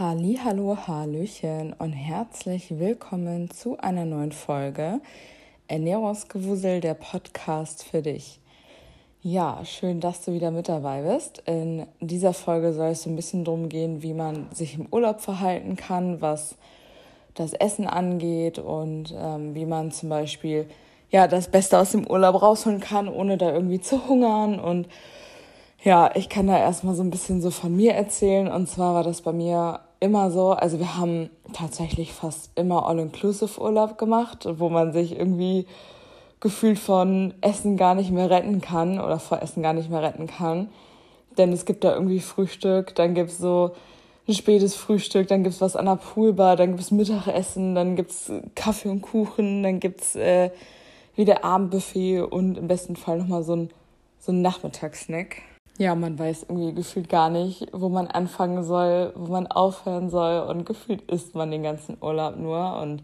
Halli, hallo, hallöchen und herzlich willkommen zu einer neuen Folge Ernährungsgewusel, der Podcast für dich. Ja, schön, dass du wieder mit dabei bist. In dieser Folge soll es so ein bisschen darum gehen, wie man sich im Urlaub verhalten kann, was das Essen angeht und ähm, wie man zum Beispiel ja das Beste aus dem Urlaub rausholen kann, ohne da irgendwie zu hungern und ja, ich kann da erstmal so ein bisschen so von mir erzählen. Und zwar war das bei mir immer so, also wir haben tatsächlich fast immer All-Inclusive-Urlaub gemacht, wo man sich irgendwie gefühlt von Essen gar nicht mehr retten kann oder vor Essen gar nicht mehr retten kann. Denn es gibt da irgendwie Frühstück, dann gibt's so ein spätes Frühstück, dann gibt's was an der Poolbar, dann gibt's Mittagessen, dann gibt's Kaffee und Kuchen, dann gibt's äh, wieder Abendbuffet und im besten Fall nochmal so ein, so ein Nachmittagssnack. Ja, man weiß irgendwie gefühlt gar nicht, wo man anfangen soll, wo man aufhören soll und gefühlt isst man den ganzen Urlaub nur und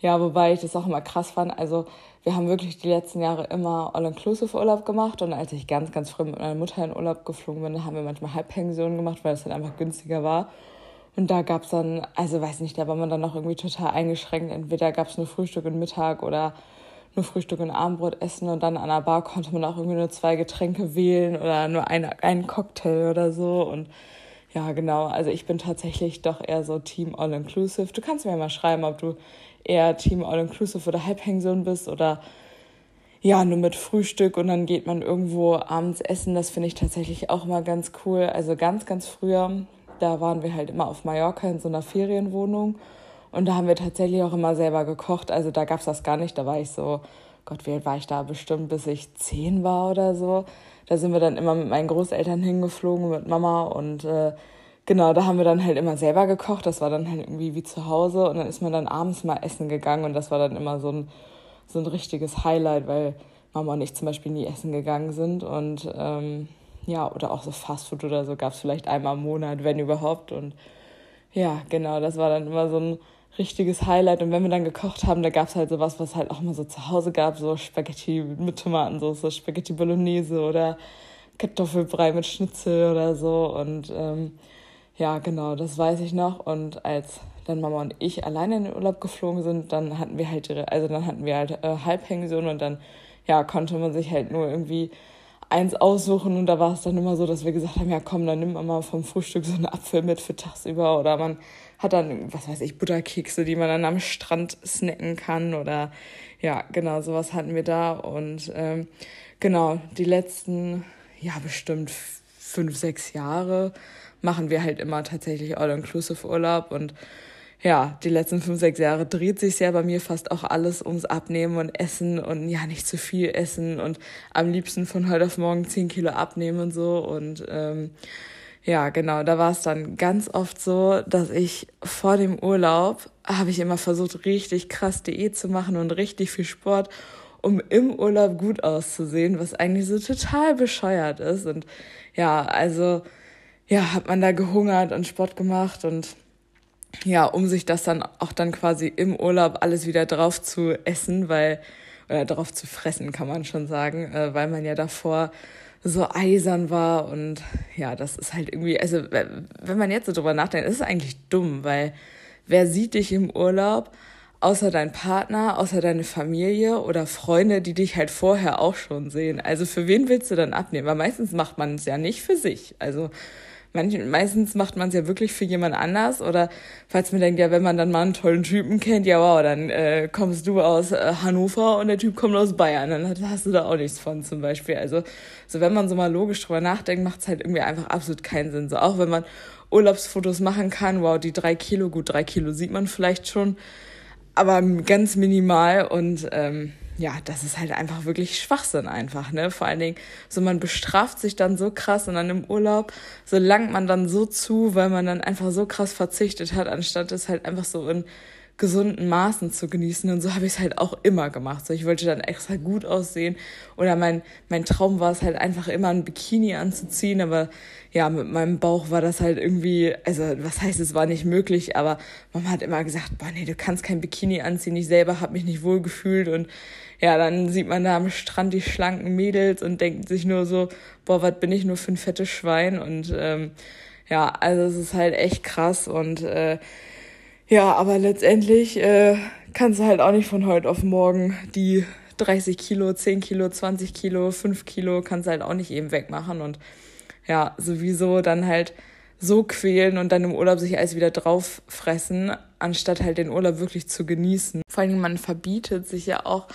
ja, wobei ich das auch immer krass fand. Also wir haben wirklich die letzten Jahre immer All-Inclusive-Urlaub gemacht und als ich ganz, ganz früh mit meiner Mutter in Urlaub geflogen bin, haben wir manchmal Halbpension gemacht, weil es dann einfach günstiger war. Und da gab's dann, also weiß nicht, da war man dann noch irgendwie total eingeschränkt. Entweder gab's nur Frühstück und Mittag oder nur Frühstück und Abendbrot essen und dann an der Bar konnte man auch irgendwie nur zwei Getränke wählen oder nur eine, einen Cocktail oder so. Und ja, genau, also ich bin tatsächlich doch eher so Team All-Inclusive. Du kannst mir mal schreiben, ob du eher Team All-Inclusive oder Halbpension bist oder ja, nur mit Frühstück und dann geht man irgendwo abends essen. Das finde ich tatsächlich auch immer ganz cool. Also ganz, ganz früher, da waren wir halt immer auf Mallorca in so einer Ferienwohnung und da haben wir tatsächlich auch immer selber gekocht. Also da gab es das gar nicht. Da war ich so, Gott, wie alt war ich da? Bestimmt bis ich zehn war oder so. Da sind wir dann immer mit meinen Großeltern hingeflogen, mit Mama und äh, genau, da haben wir dann halt immer selber gekocht. Das war dann halt irgendwie wie zu Hause und dann ist man dann abends mal essen gegangen und das war dann immer so ein, so ein richtiges Highlight, weil Mama und ich zum Beispiel nie essen gegangen sind und ähm, ja, oder auch so Fastfood oder so gab es vielleicht einmal im Monat, wenn überhaupt und ja, genau, das war dann immer so ein richtiges Highlight. Und wenn wir dann gekocht haben, da gab es halt sowas, was halt auch mal so zu Hause gab, so Spaghetti mit Tomatensauce, Spaghetti Bolognese oder Kartoffelbrei mit Schnitzel oder so. Und ähm, ja, genau, das weiß ich noch. Und als dann Mama und ich alleine in den Urlaub geflogen sind, dann hatten wir halt, also dann hatten wir halt äh, Halbpension und dann ja konnte man sich halt nur irgendwie eins aussuchen und da war es dann immer so, dass wir gesagt haben, ja komm, dann nimm mal vom Frühstück so einen Apfel mit für tagsüber oder man hat dann, was weiß ich, Butterkekse, die man dann am Strand snacken kann oder ja, genau, sowas hatten wir da und ähm, genau, die letzten, ja, bestimmt fünf, sechs Jahre machen wir halt immer tatsächlich All-Inclusive-Urlaub und ja, die letzten fünf, sechs Jahre dreht sich ja bei mir fast auch alles ums Abnehmen und Essen und ja, nicht zu viel essen und am liebsten von heute auf morgen zehn Kilo abnehmen und so. Und ähm, ja, genau, da war es dann ganz oft so, dass ich vor dem Urlaub habe ich immer versucht, richtig krass Diät zu machen und richtig viel Sport, um im Urlaub gut auszusehen, was eigentlich so total bescheuert ist. Und ja, also ja, hat man da gehungert und Sport gemacht und ja, um sich das dann auch dann quasi im Urlaub alles wieder drauf zu essen, weil, oder drauf zu fressen, kann man schon sagen, äh, weil man ja davor so eisern war und ja, das ist halt irgendwie, also wenn man jetzt so drüber nachdenkt, ist es eigentlich dumm, weil wer sieht dich im Urlaub, außer dein Partner, außer deine Familie oder Freunde, die dich halt vorher auch schon sehen. Also für wen willst du dann abnehmen? Weil meistens macht man es ja nicht für sich. Also Manch, meistens macht man es ja wirklich für jemand anders oder falls man denkt, ja, wenn man dann mal einen tollen Typen kennt, ja wow, dann äh, kommst du aus äh, Hannover und der Typ kommt aus Bayern, dann hast du da auch nichts von zum Beispiel. Also so wenn man so mal logisch drüber nachdenkt, macht es halt irgendwie einfach absolut keinen Sinn. So auch wenn man Urlaubsfotos machen kann, wow, die drei Kilo, gut, drei Kilo sieht man vielleicht schon, aber ganz minimal und ähm, ja, das ist halt einfach wirklich Schwachsinn einfach, ne? Vor allen Dingen, so man bestraft sich dann so krass und dann im Urlaub, so langt man dann so zu, weil man dann einfach so krass verzichtet hat, anstatt es halt einfach so in gesunden Maßen zu genießen. Und so habe ich es halt auch immer gemacht. So, ich wollte dann extra gut aussehen. Oder mein, mein Traum war es halt einfach immer ein Bikini anzuziehen. Aber ja, mit meinem Bauch war das halt irgendwie, also was heißt, es war nicht möglich, aber Mama hat immer gesagt, boah, nee, du kannst kein Bikini anziehen. Ich selber habe mich nicht wohl gefühlt und ja, dann sieht man da am Strand die schlanken Mädels und denkt sich nur so, boah, was bin ich nur für ein fettes Schwein und ähm, ja, also es ist halt echt krass und äh, ja, aber letztendlich äh, kannst du halt auch nicht von heute auf morgen die 30 Kilo, 10 Kilo, 20 Kilo, 5 Kilo kannst du halt auch nicht eben wegmachen und ja, sowieso dann halt so quälen und dann im Urlaub sich alles wieder drauf fressen, anstatt halt den Urlaub wirklich zu genießen. Vor allem, man verbietet sich ja auch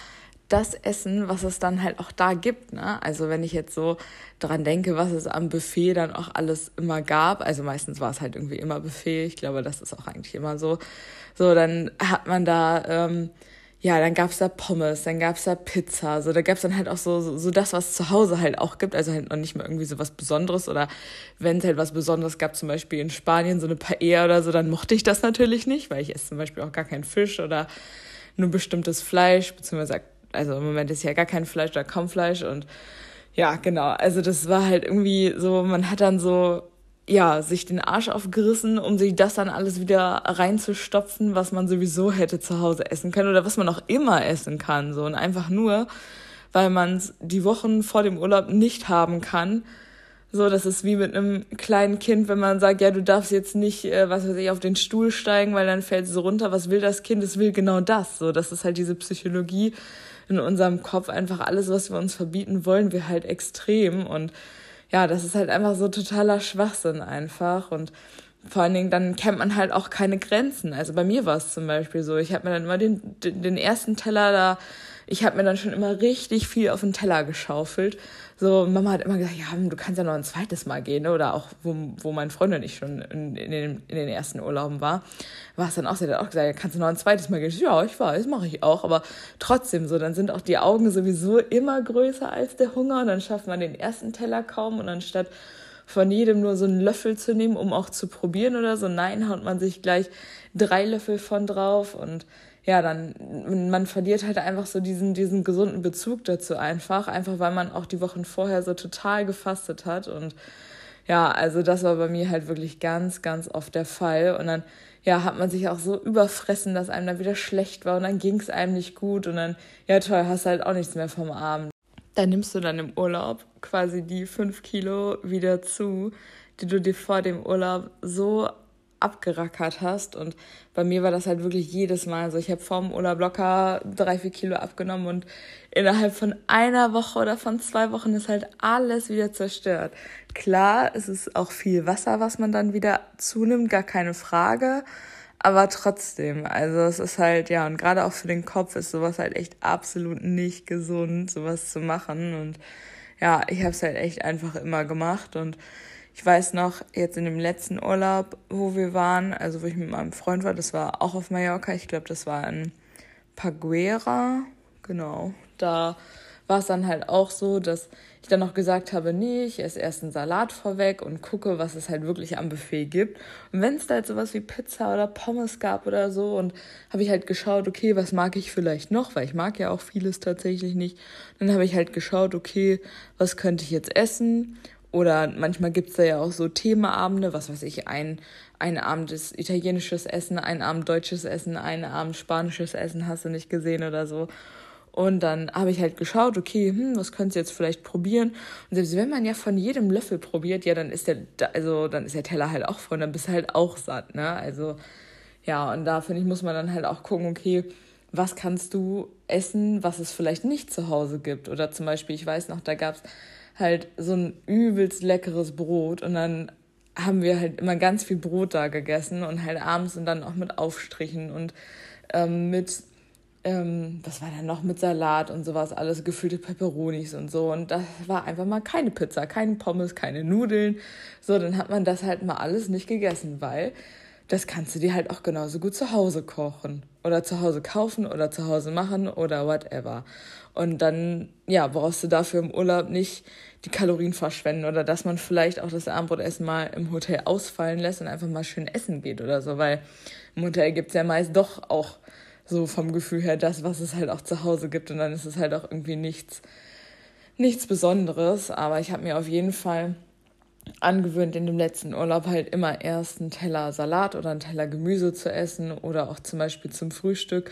das Essen, was es dann halt auch da gibt. Ne? Also wenn ich jetzt so dran denke, was es am Buffet dann auch alles immer gab, also meistens war es halt irgendwie immer Buffet, ich glaube, das ist auch eigentlich immer so. So, dann hat man da ähm, ja, dann gab's da Pommes, dann gab's da Pizza, so da gab's dann halt auch so, so, so das, was zu Hause halt auch gibt, also halt noch nicht mal irgendwie so was Besonderes oder wenn es halt was Besonderes gab, zum Beispiel in Spanien so eine Paella oder so, dann mochte ich das natürlich nicht, weil ich esse zum Beispiel auch gar keinen Fisch oder nur bestimmtes Fleisch, beziehungsweise, also im Moment ist ja gar kein Fleisch oder kaum Fleisch und ja, genau, also das war halt irgendwie so, man hat dann so ja, sich den Arsch aufgerissen, um sich das dann alles wieder reinzustopfen, was man sowieso hätte zu Hause essen können oder was man auch immer essen kann. So und einfach nur, weil man es die Wochen vor dem Urlaub nicht haben kann. So, das ist wie mit einem kleinen Kind, wenn man sagt, ja, du darfst jetzt nicht, äh, was weiß ich, auf den Stuhl steigen, weil dann fällt es runter. Was will das Kind? Es will genau das. So, das ist halt diese Psychologie in unserem Kopf. Einfach alles, was wir uns verbieten, wollen wir halt extrem und ja, das ist halt einfach so totaler Schwachsinn einfach und vor allen Dingen dann kennt man halt auch keine Grenzen. Also bei mir war es zum Beispiel so, ich habe mir dann immer den, den, den ersten Teller da ich habe mir dann schon immer richtig viel auf den Teller geschaufelt. So, Mama hat immer gesagt, ja, du kannst ja noch ein zweites Mal gehen, ne? oder auch, wo, wo mein Freund und ich schon in, in, den, in den ersten Urlauben war, war es dann auch, sie hat auch gesagt, ja, kannst du noch ein zweites Mal gehen? Ja, ich weiß, mache ich auch, aber trotzdem so, dann sind auch die Augen sowieso immer größer als der Hunger und dann schafft man den ersten Teller kaum und anstatt von jedem nur so einen Löffel zu nehmen, um auch zu probieren oder so, nein, haut man sich gleich drei Löffel von drauf und ja, dann, man verliert halt einfach so diesen, diesen gesunden Bezug dazu einfach, einfach weil man auch die Wochen vorher so total gefastet hat und ja, also das war bei mir halt wirklich ganz, ganz oft der Fall und dann, ja, hat man sich auch so überfressen, dass einem dann wieder schlecht war und dann ging es einem nicht gut und dann, ja toll, hast halt auch nichts mehr vom Abend. Dann nimmst du dann im Urlaub quasi die fünf Kilo wieder zu, die du dir vor dem Urlaub so abgerackert hast. Und bei mir war das halt wirklich jedes Mal so. Ich habe vorm Urlaub locker drei, vier Kilo abgenommen und innerhalb von einer Woche oder von zwei Wochen ist halt alles wieder zerstört. Klar, es ist auch viel Wasser, was man dann wieder zunimmt, gar keine Frage. Aber trotzdem, also es ist halt, ja, und gerade auch für den Kopf ist sowas halt echt absolut nicht gesund, sowas zu machen. Und ja, ich habe es halt echt einfach immer gemacht und ich weiß noch, jetzt in dem letzten Urlaub, wo wir waren, also wo ich mit meinem Freund war, das war auch auf Mallorca, ich glaube, das war in Paguera, genau. Da war es dann halt auch so, dass ich dann noch gesagt habe, nee, ich esse erst einen Salat vorweg und gucke, was es halt wirklich am Buffet gibt. Und wenn es da halt sowas wie Pizza oder Pommes gab oder so, und habe ich halt geschaut, okay, was mag ich vielleicht noch, weil ich mag ja auch vieles tatsächlich nicht. Dann habe ich halt geschaut, okay, was könnte ich jetzt essen? Oder manchmal gibt's da ja auch so Themaabende, was weiß ich, ein, ein Abend ist italienisches Essen, ein Abend deutsches Essen, ein Abend spanisches Essen, hast du nicht gesehen oder so. Und dann habe ich halt geschaut, okay, hm, was könntest du jetzt vielleicht probieren? Und selbst wenn man ja von jedem Löffel probiert, ja, dann ist der, also dann ist der Teller halt auch voll, dann bist du halt auch satt, ne? Also ja, und da finde ich, muss man dann halt auch gucken, okay, was kannst du essen, was es vielleicht nicht zu Hause gibt? Oder zum Beispiel, ich weiß noch, da gab's halt so ein übelst leckeres Brot und dann haben wir halt immer ganz viel Brot da gegessen und halt abends und dann auch mit Aufstrichen und ähm, mit, ähm, was war da noch, mit Salat und sowas, alles gefüllte Peperonis und so. Und das war einfach mal keine Pizza, keine Pommes, keine Nudeln. So, dann hat man das halt mal alles nicht gegessen, weil das kannst du dir halt auch genauso gut zu Hause kochen oder zu Hause kaufen oder zu Hause machen oder whatever. Und dann, ja, brauchst du dafür im Urlaub nicht die Kalorien verschwenden oder dass man vielleicht auch das Abendbrotessen mal im Hotel ausfallen lässt und einfach mal schön essen geht oder so, weil im Hotel gibt's ja meist doch auch so vom Gefühl her das, was es halt auch zu Hause gibt und dann ist es halt auch irgendwie nichts, nichts Besonderes. Aber ich habe mir auf jeden Fall angewöhnt, in dem letzten Urlaub halt immer erst einen Teller Salat oder einen Teller Gemüse zu essen oder auch zum Beispiel zum Frühstück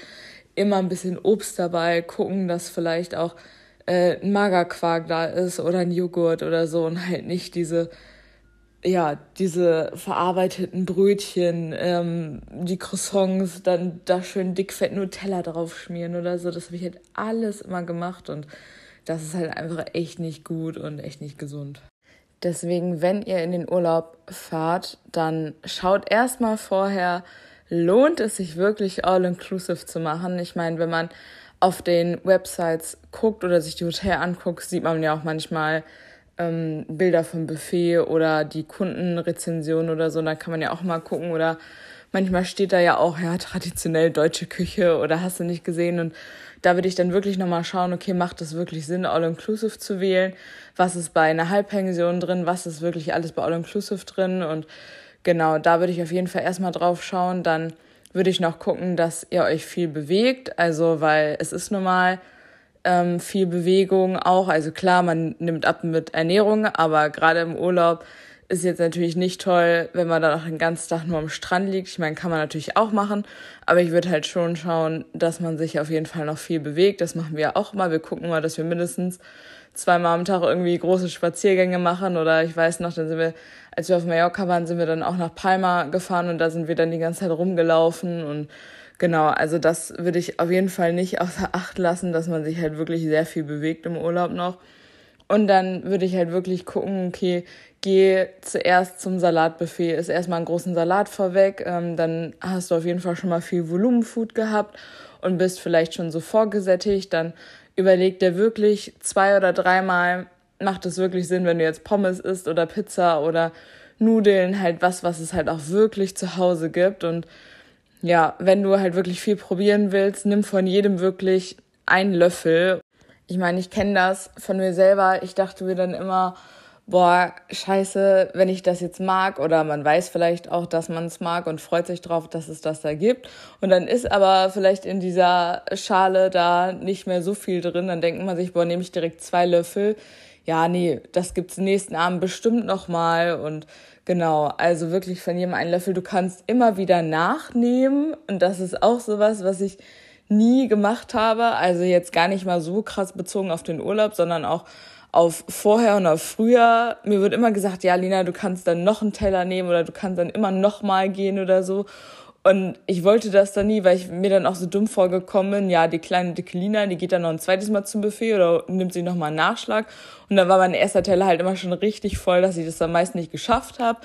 immer ein bisschen Obst dabei, gucken, dass vielleicht auch äh, ein Magerquark da ist oder ein Joghurt oder so und halt nicht diese ja, diese verarbeiteten Brötchen, ähm, die Croissants, dann da schön dickfett Nutella drauf schmieren oder so. Das habe ich halt alles immer gemacht und das ist halt einfach echt nicht gut und echt nicht gesund. Deswegen, wenn ihr in den Urlaub fahrt, dann schaut erstmal vorher, lohnt es sich wirklich all-inclusive zu machen. Ich meine, wenn man auf den Websites guckt oder sich die Hotel anguckt, sieht man ja auch manchmal ähm, Bilder vom Buffet oder die Kundenrezension oder so. Da kann man ja auch mal gucken oder manchmal steht da ja auch, ja, traditionell deutsche Küche oder hast du nicht gesehen und da würde ich dann wirklich nochmal schauen, okay, macht es wirklich Sinn, All-Inclusive zu wählen? Was ist bei einer Halbpension drin? Was ist wirklich alles bei All-Inclusive drin? Und genau, da würde ich auf jeden Fall erstmal drauf schauen. Dann würde ich noch gucken, dass ihr euch viel bewegt. Also, weil es ist normal ähm, viel Bewegung auch. Also klar, man nimmt ab mit Ernährung, aber gerade im Urlaub ist jetzt natürlich nicht toll, wenn man dann auch den ganzen Tag nur am Strand liegt. Ich meine, kann man natürlich auch machen, aber ich würde halt schon schauen, dass man sich auf jeden Fall noch viel bewegt. Das machen wir auch mal. Wir gucken mal, dass wir mindestens zweimal am Tag irgendwie große Spaziergänge machen oder ich weiß noch, dann sind wir, als wir auf Mallorca waren, sind wir dann auch nach Palma gefahren und da sind wir dann die ganze Zeit rumgelaufen und genau, also das würde ich auf jeden Fall nicht außer Acht lassen, dass man sich halt wirklich sehr viel bewegt im Urlaub noch. Und dann würde ich halt wirklich gucken, okay, geh zuerst zum Salatbuffet, ist erstmal einen großen Salat vorweg, ähm, dann hast du auf jeden Fall schon mal viel Volumenfood gehabt und bist vielleicht schon so vorgesättigt, dann überleg dir wirklich zwei oder dreimal, macht es wirklich Sinn, wenn du jetzt Pommes isst oder Pizza oder Nudeln, halt was, was es halt auch wirklich zu Hause gibt und ja, wenn du halt wirklich viel probieren willst, nimm von jedem wirklich einen Löffel ich meine, ich kenne das von mir selber. Ich dachte mir dann immer, boah, scheiße, wenn ich das jetzt mag oder man weiß vielleicht auch, dass man es mag und freut sich drauf, dass es das da gibt. Und dann ist aber vielleicht in dieser Schale da nicht mehr so viel drin. Dann denkt man sich, boah, nehme ich direkt zwei Löffel. Ja, nee, das gibt's nächsten Abend bestimmt nochmal und genau, also wirklich von jedem einen Löffel. Du kannst immer wieder nachnehmen und das ist auch sowas, was ich nie gemacht habe. Also jetzt gar nicht mal so krass bezogen auf den Urlaub, sondern auch auf vorher und auf früher. Mir wird immer gesagt, ja, Lina, du kannst dann noch einen Teller nehmen oder du kannst dann immer noch mal gehen oder so. Und ich wollte das dann nie, weil ich mir dann auch so dumm vorgekommen bin. Ja, die kleine dicke die geht dann noch ein zweites Mal zum Buffet oder nimmt sich noch mal einen Nachschlag. Und dann war mein erster Teller halt immer schon richtig voll, dass ich das dann meist nicht geschafft habe.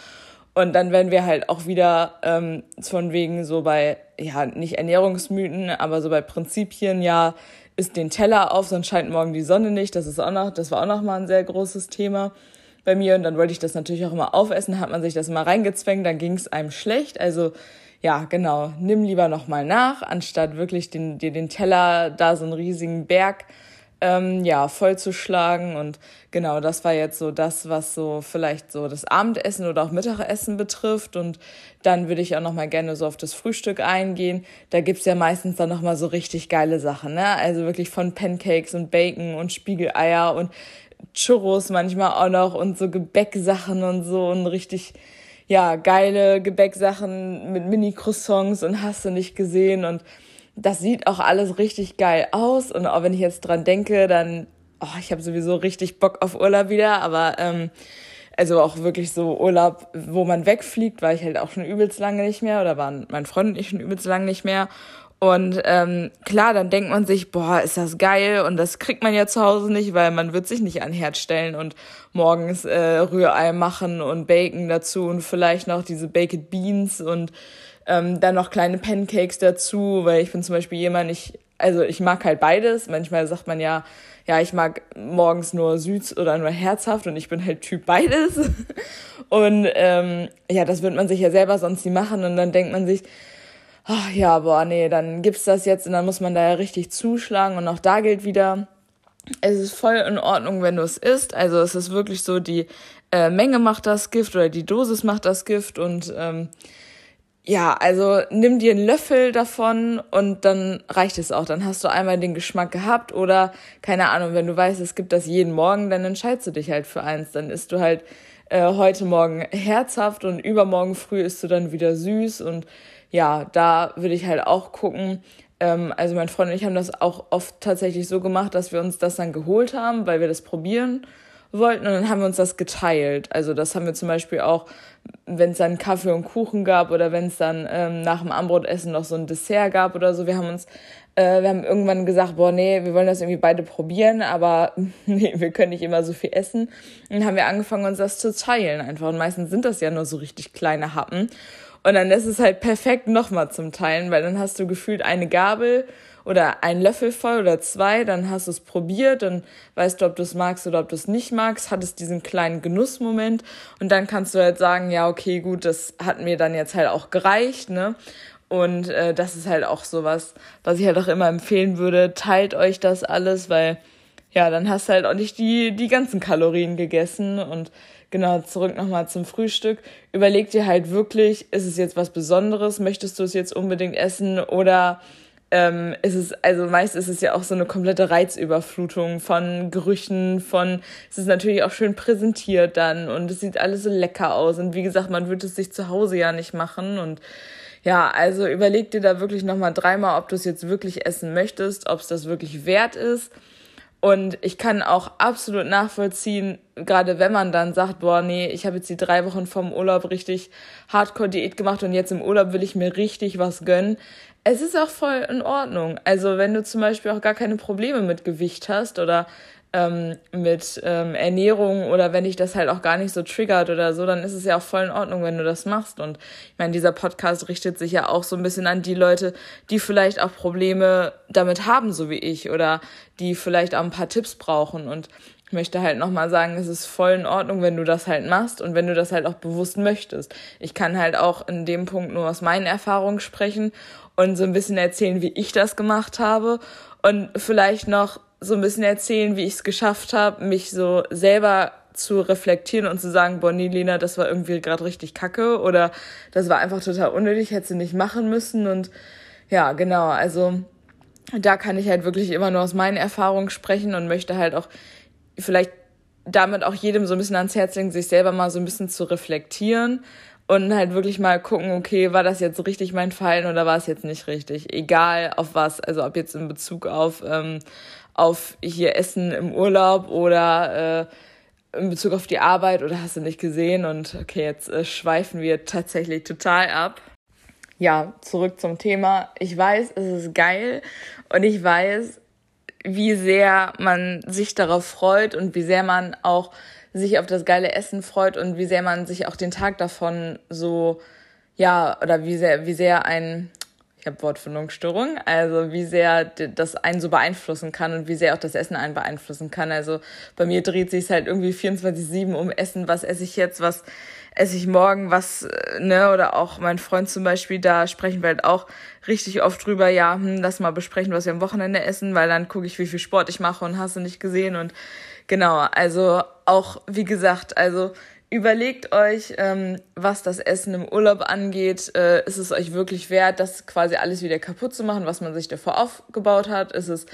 Und dann werden wir halt auch wieder ähm, von wegen so bei, ja, nicht Ernährungsmythen, aber so bei Prinzipien, ja, isst den Teller auf, sonst scheint morgen die Sonne nicht. Das ist auch noch, das war auch noch mal ein sehr großes Thema bei mir. Und dann wollte ich das natürlich auch immer aufessen, hat man sich das immer reingezwängt, dann ging es einem schlecht. Also ja, genau, nimm lieber noch mal nach, anstatt wirklich den, dir den Teller da so einen riesigen Berg ähm, ja, vollzuschlagen. Und genau, das war jetzt so das, was so vielleicht so das Abendessen oder auch Mittagessen betrifft. Und dann würde ich auch noch mal gerne so auf das Frühstück eingehen. Da gibt's ja meistens dann noch mal so richtig geile Sachen, ne? Also wirklich von Pancakes und Bacon und Spiegeleier und Churros manchmal auch noch und so Gebäcksachen und so und richtig ja, geile Gebäcksachen mit Mini-Croissants und hast du nicht gesehen und das sieht auch alles richtig geil aus. Und auch wenn ich jetzt dran denke, dann, oh, ich habe sowieso richtig Bock auf Urlaub wieder. Aber ähm, also auch wirklich so Urlaub, wo man wegfliegt, war ich halt auch schon übelst lange nicht mehr oder waren mein Freund und ich schon übelst lange nicht mehr. Und ähm, klar, dann denkt man sich, boah, ist das geil und das kriegt man ja zu Hause nicht, weil man wird sich nicht an Herd stellen und morgens äh, Rührei machen und Bacon dazu und vielleicht noch diese Baked Beans und ähm, dann noch kleine Pancakes dazu, weil ich bin zum Beispiel jemand, ich, also ich mag halt beides. Manchmal sagt man ja, ja, ich mag morgens nur süß oder nur herzhaft und ich bin halt Typ beides. Und ähm, ja, das wird man sich ja selber sonst nie machen und dann denkt man sich, ach ja, boah, nee, dann gibt's das jetzt und dann muss man da ja richtig zuschlagen und auch da gilt wieder, es ist voll in Ordnung, wenn du es isst. Also es ist wirklich so, die äh, Menge macht das Gift oder die Dosis macht das Gift und ähm, ja, also nimm dir einen Löffel davon und dann reicht es auch. Dann hast du einmal den Geschmack gehabt oder keine Ahnung, wenn du weißt, es gibt das jeden Morgen, dann entscheidest du dich halt für eins. Dann isst du halt äh, heute Morgen herzhaft und übermorgen früh isst du dann wieder süß und ja, da würde ich halt auch gucken. Ähm, also mein Freund und ich haben das auch oft tatsächlich so gemacht, dass wir uns das dann geholt haben, weil wir das probieren wollten und dann haben wir uns das geteilt. Also das haben wir zum Beispiel auch, wenn es dann Kaffee und Kuchen gab oder wenn es dann ähm, nach dem Armbrotessen noch so ein Dessert gab oder so. Wir haben uns, äh, wir haben irgendwann gesagt, boah, nee, wir wollen das irgendwie beide probieren, aber nee, wir können nicht immer so viel essen. Und dann haben wir angefangen, uns das zu teilen einfach. Und meistens sind das ja nur so richtig kleine Happen. Und dann ist es halt perfekt nochmal zum Teilen, weil dann hast du gefühlt eine Gabel oder einen Löffel voll oder zwei, dann hast du es probiert, dann weißt du, ob du es magst oder ob du es nicht magst, hattest diesen kleinen Genussmoment und dann kannst du halt sagen, ja, okay, gut, das hat mir dann jetzt halt auch gereicht, ne? Und äh, das ist halt auch sowas, was ich halt auch immer empfehlen würde, teilt euch das alles, weil ja, dann hast du halt auch nicht die, die ganzen Kalorien gegessen und genau, zurück nochmal zum Frühstück. Überleg dir halt wirklich, ist es jetzt was Besonderes? Möchtest du es jetzt unbedingt essen oder ähm, ist es, also meist ist es ja auch so eine komplette Reizüberflutung von Gerüchen, von, es ist natürlich auch schön präsentiert dann und es sieht alles so lecker aus und wie gesagt, man würde es sich zu Hause ja nicht machen und ja, also überleg dir da wirklich nochmal dreimal, ob du es jetzt wirklich essen möchtest, ob es das wirklich wert ist. Und ich kann auch absolut nachvollziehen, gerade wenn man dann sagt, boah, nee, ich habe jetzt die drei Wochen vom Urlaub richtig Hardcore-Diät gemacht und jetzt im Urlaub will ich mir richtig was gönnen es ist auch voll in Ordnung. Also wenn du zum Beispiel auch gar keine Probleme mit Gewicht hast oder ähm, mit ähm, Ernährung oder wenn dich das halt auch gar nicht so triggert oder so, dann ist es ja auch voll in Ordnung, wenn du das machst. Und ich meine, dieser Podcast richtet sich ja auch so ein bisschen an die Leute, die vielleicht auch Probleme damit haben, so wie ich, oder die vielleicht auch ein paar Tipps brauchen. Und ich möchte halt nochmal sagen, es ist voll in Ordnung, wenn du das halt machst und wenn du das halt auch bewusst möchtest. Ich kann halt auch in dem Punkt nur aus meinen Erfahrungen sprechen und so ein bisschen erzählen, wie ich das gemacht habe und vielleicht noch so ein bisschen erzählen, wie ich es geschafft habe, mich so selber zu reflektieren und zu sagen, Bonnie, Lena, das war irgendwie gerade richtig kacke oder das war einfach total unnötig, hätte sie nicht machen müssen und ja, genau, also da kann ich halt wirklich immer nur aus meinen Erfahrungen sprechen und möchte halt auch vielleicht damit auch jedem so ein bisschen ans Herz legen, sich selber mal so ein bisschen zu reflektieren und halt wirklich mal gucken, okay, war das jetzt richtig mein Fallen oder war es jetzt nicht richtig? Egal auf was, also ob jetzt in Bezug auf, ähm, auf hier Essen im Urlaub oder äh, in Bezug auf die Arbeit oder hast du nicht gesehen und okay, jetzt äh, schweifen wir tatsächlich total ab. Ja, zurück zum Thema. Ich weiß, es ist geil und ich weiß, wie sehr man sich darauf freut und wie sehr man auch sich auf das geile Essen freut und wie sehr man sich auch den Tag davon so, ja, oder wie sehr, wie sehr ein, ich habe Wortfindungsstörung, also wie sehr das einen so beeinflussen kann und wie sehr auch das Essen einen beeinflussen kann. Also bei mir dreht sich halt irgendwie 24-7 um Essen, was esse ich jetzt, was esse ich morgen, was, äh, ne, oder auch mein Freund zum Beispiel, da sprechen wir halt auch richtig oft drüber, ja, hm, lass mal besprechen, was wir am Wochenende essen, weil dann gucke ich, wie viel Sport ich mache und hast du nicht gesehen. Und Genau, also auch wie gesagt, also überlegt euch, ähm, was das Essen im Urlaub angeht. Äh, ist es euch wirklich wert, das quasi alles wieder kaputt zu machen, was man sich davor aufgebaut hat? Ist es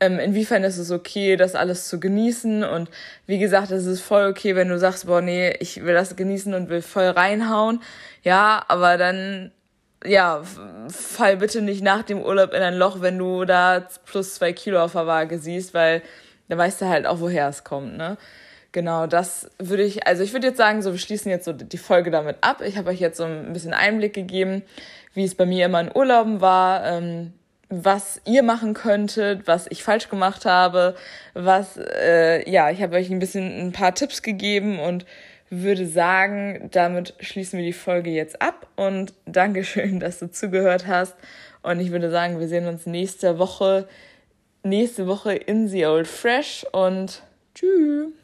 ähm, inwiefern ist es okay, das alles zu genießen? Und wie gesagt, es ist voll okay, wenn du sagst, boah, nee, ich will das genießen und will voll reinhauen. Ja, aber dann ja, fall bitte nicht nach dem Urlaub in ein Loch, wenn du da plus zwei Kilo auf der Waage siehst, weil da weißt du halt auch, woher es kommt, ne? Genau, das würde ich, also ich würde jetzt sagen, so wir schließen jetzt so die Folge damit ab. Ich habe euch jetzt so ein bisschen Einblick gegeben, wie es bei mir immer in Urlauben war, ähm, was ihr machen könntet, was ich falsch gemacht habe, was, äh, ja, ich habe euch ein bisschen ein paar Tipps gegeben und würde sagen, damit schließen wir die Folge jetzt ab und Dankeschön, dass du zugehört hast. Und ich würde sagen, wir sehen uns nächste Woche nächste Woche in The Old Fresh und tschüss.